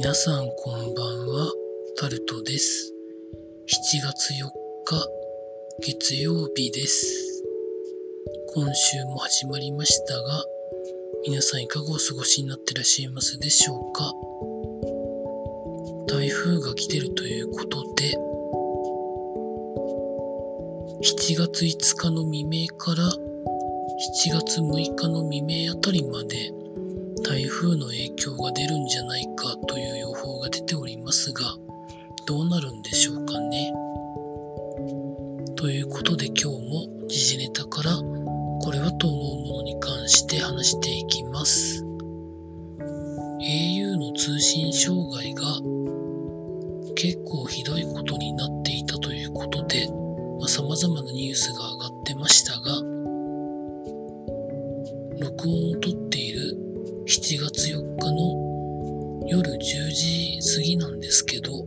皆さんこんばんは、タルトです。7月4日、月曜日です。今週も始まりましたが、皆さんいかがお過ごしになってらっしゃいますでしょうか？台風が来てるということで、7月5日の未明から7月6日の未明あたりまで台風の影響が出るんじゃないかという予報が出ておりますが、どうなるんでしょうかね。ということで今日も時事ネタからこれはと思うものに関して話していきます。au の通信障害が結構ひどいことになっていたということで、まあ、様々なニュースが上がってましたが、録音をとっている7月4日の夜10時過ぎなんですけど、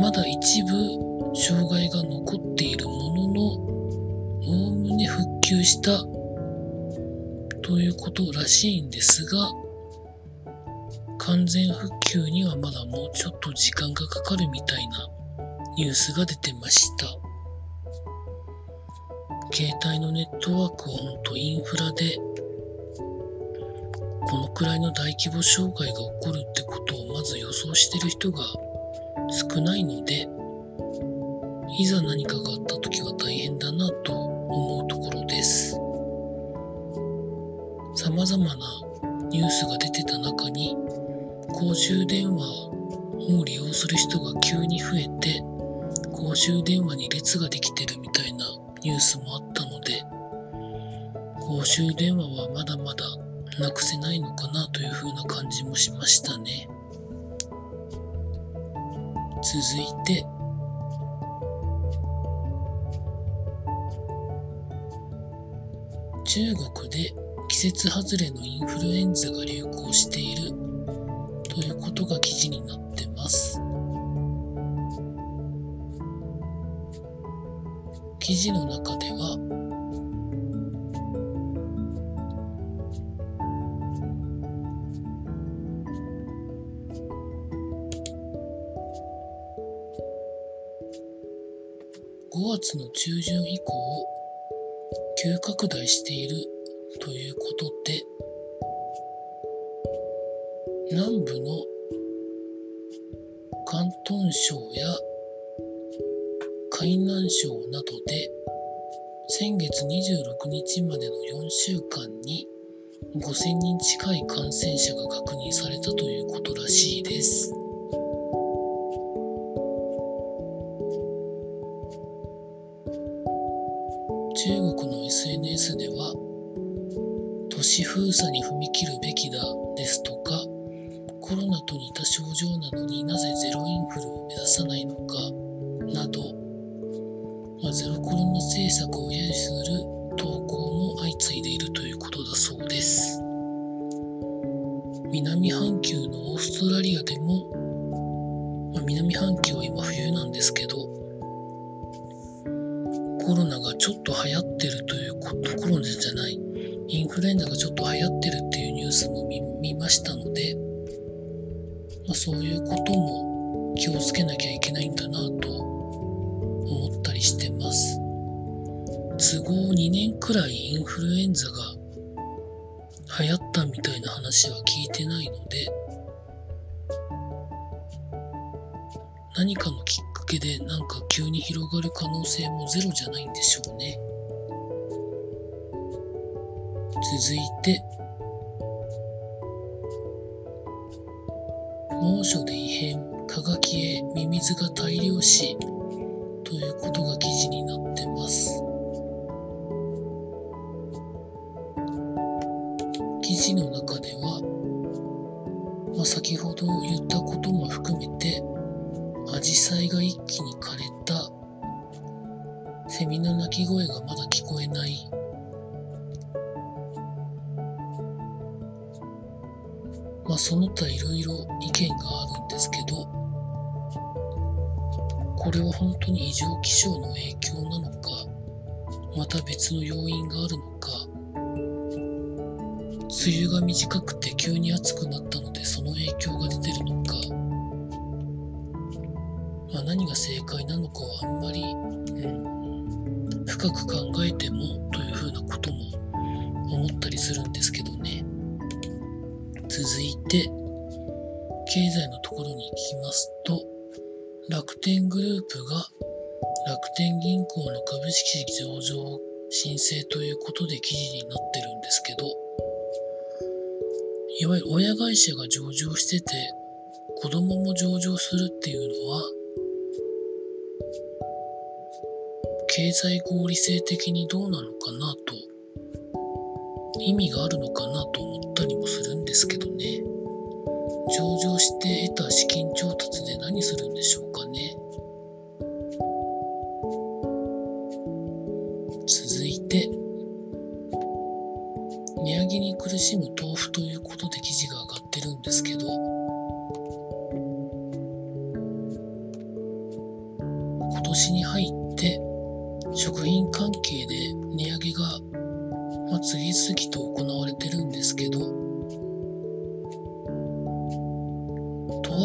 まだ一部障害が残っているものの、おおむね復旧したということらしいんですが、完全復旧にはまだもうちょっと時間がかかるみたいなニュースが出てました。携帯のネットワークは本当インフラでこのくらいの大規模障害が起こるってことをまず予想してる人が少ないので、いざ何かがあった時は大変だなと思うところです。様々なニュースが出てた中に、公衆電話を利用する人が急に増えて、公衆電話に列ができてるみたいなニュースもあったので、公衆電話はまだまだなくせないのかなというふうな感じもしましたね。続いて、中国で季節外れのインフルエンザが流行しているということが記事になってます。記事の中では、月の中旬以降、急拡大しているということで、南部の広東省や海南省などで、先月26日までの4週間に5000人近い感染者が確認されたということらしいです。SNS では都市封鎖に踏み切るべきだですとかコロナと似た症状なのになぜゼロインフルを目指さないのかなど、まあ、ゼロコロナ政策を揶揄する投稿も相次いでいるということだそうです。南半球のオーストラリアでも、まあ、南半球は今冬なんですけどコロナがちょっと流行ってるというと、コロナじゃない、インフルエンザがちょっと流行ってるっていうニュースも見見ましたので、まあ、そういうことも気をつけなきゃいけないんだなと思ったりしてます。都合2年くらいインフルエンザが流行ったみたいな話は聞いてないので、何かのきっかけでなんか急に広がる可能性もゼロじゃないんでしょうね。続いて、猛暑で異変、蚊が消え、ミミズが大量死ということが記事になってます。記事の中では、まあ、先ほど言ったことも含めて、アジサイが一気に枯れた。セミの鳴き声がまだ聞こえない。まあその他いろいろ意見があるんですけど、これは本当に異常気象の影響なのか、また別の要因があるのか、梅雨が短くて急に暑くなったのでその影響が出てるのか、まあ、何が正解なのかはあんまり、うん、深く考えてもというふうなことも思ったりするんですけどね。続いて経済のところに行きますと楽天グループが楽天銀行の株式上場申請ということで記事になってるんですけどいわゆる親会社が上場してて子供も上場するっていうのは経済合理性的にどうなのかなと意味があるのかなと思ったりもするんですけどね。上場して得た資金調達で何するんでしょうかね。続いて値上げに苦しむ豆腐ということで記事が上がってるんですけど今年に入って食品関係で値上げが、まあ、次々と行われてるんですけど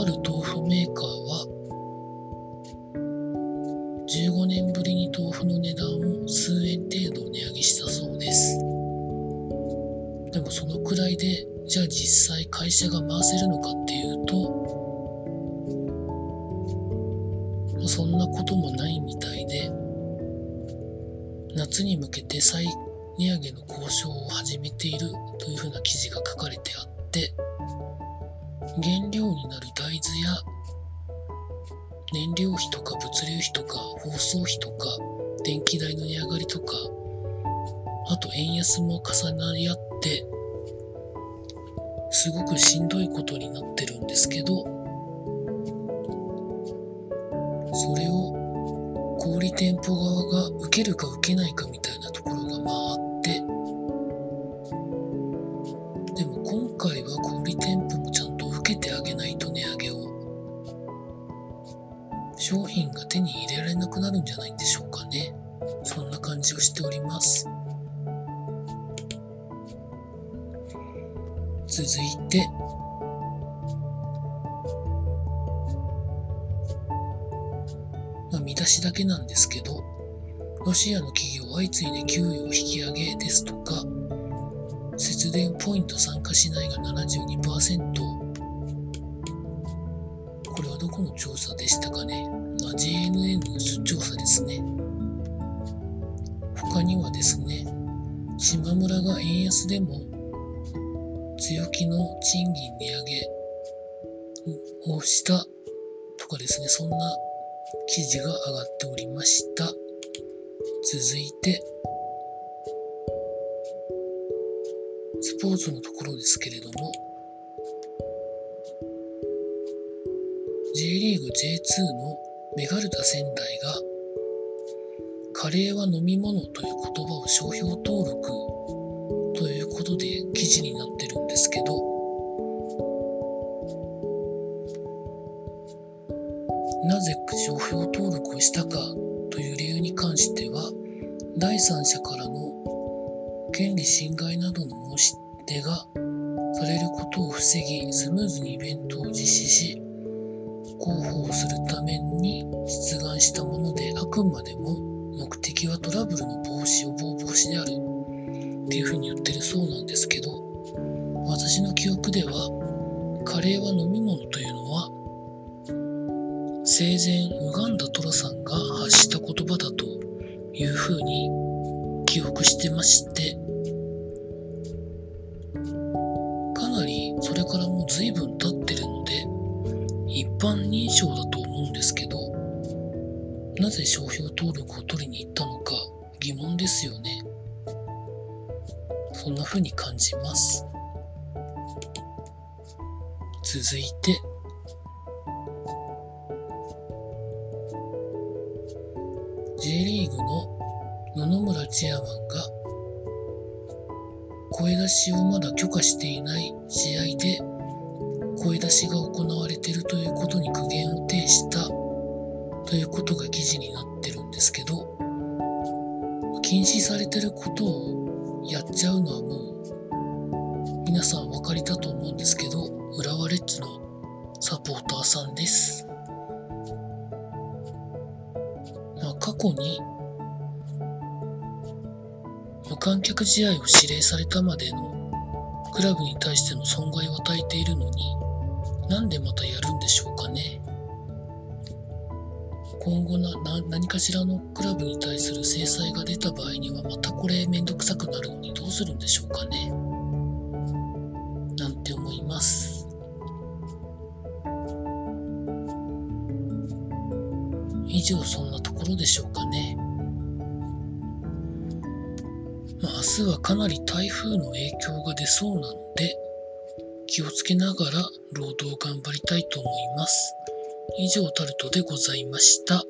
る豆腐メーカーは15年ぶりに豆腐の値段を数円程度値上げしたそうです。でもそのくらいで、じゃあ実際会社が回せるのかっていうと、そんなこともないみたいで、夏に向けて再値上げの交渉を始めているというふうな記事が書かれてあって、原料になる大豆や燃料費とか物流費とか包装費とか電気代の値上がりとかあと円安も重なり合ってすごくしんどいことになってるんですけどそれを小売店舗側が受けるか受けないかみたいなところがまああって見出しだけなんですけど、ロシアの企業相次いで給与を引き上げですとか、節電ポイント参加しないが72%、これはどこの調査でしたかね？あ、JNN の調査ですね。他にはですね、島村が円安でも強気の賃金値上げをしたとかですね、そんな記事が上がっておりました。続いて、スポーツのところですけれども、J リーグ J2 のメガルタ仙台が、カレーは飲み物という言葉を商標登録ということで記事になってるんですけどなぜ商標登録をしたかという理由に関しては第三者からの権利侵害などの申し出がされることを防ぎスムーズにイベントを実施し広報するために出願したものであくまでも目的はトラブルの防止予防防止である。っていうふうに言ってるそうなんですけど私の記憶ではカレーは飲み物というのは生前ウガンダトラさんが発した言葉だというふうに記憶してましてかなりそれからもう随分経ってるので一般認証だと思うんですけどなぜ商標登録を取りに行ったのか疑問ですよね。そんな風に感じます。続いて、J リーグの野々村チェアマンが声出しをまだ許可していない試合で声出しが行われているということに苦言を呈したということが記事になってるんですけど禁止されてることをやっちゃうのはもう皆さんお分かりだと思うんですけど、浦和レッズのサポーターさんです。過去に無観客試合を指令されたまでのクラブに対しての損害を与えているのになんでまたやるんでしょうかね。今後な何かしらのクラブに対する制裁が出た場合にはまたこれめんどくさくなるのにどうするんでしょうかね。なんて思います。一応そんなところでしょうかねまあ、明日はかなり台風の影響が出そうなので気をつけながら労働頑張りたいと思います。以上タルトでございました。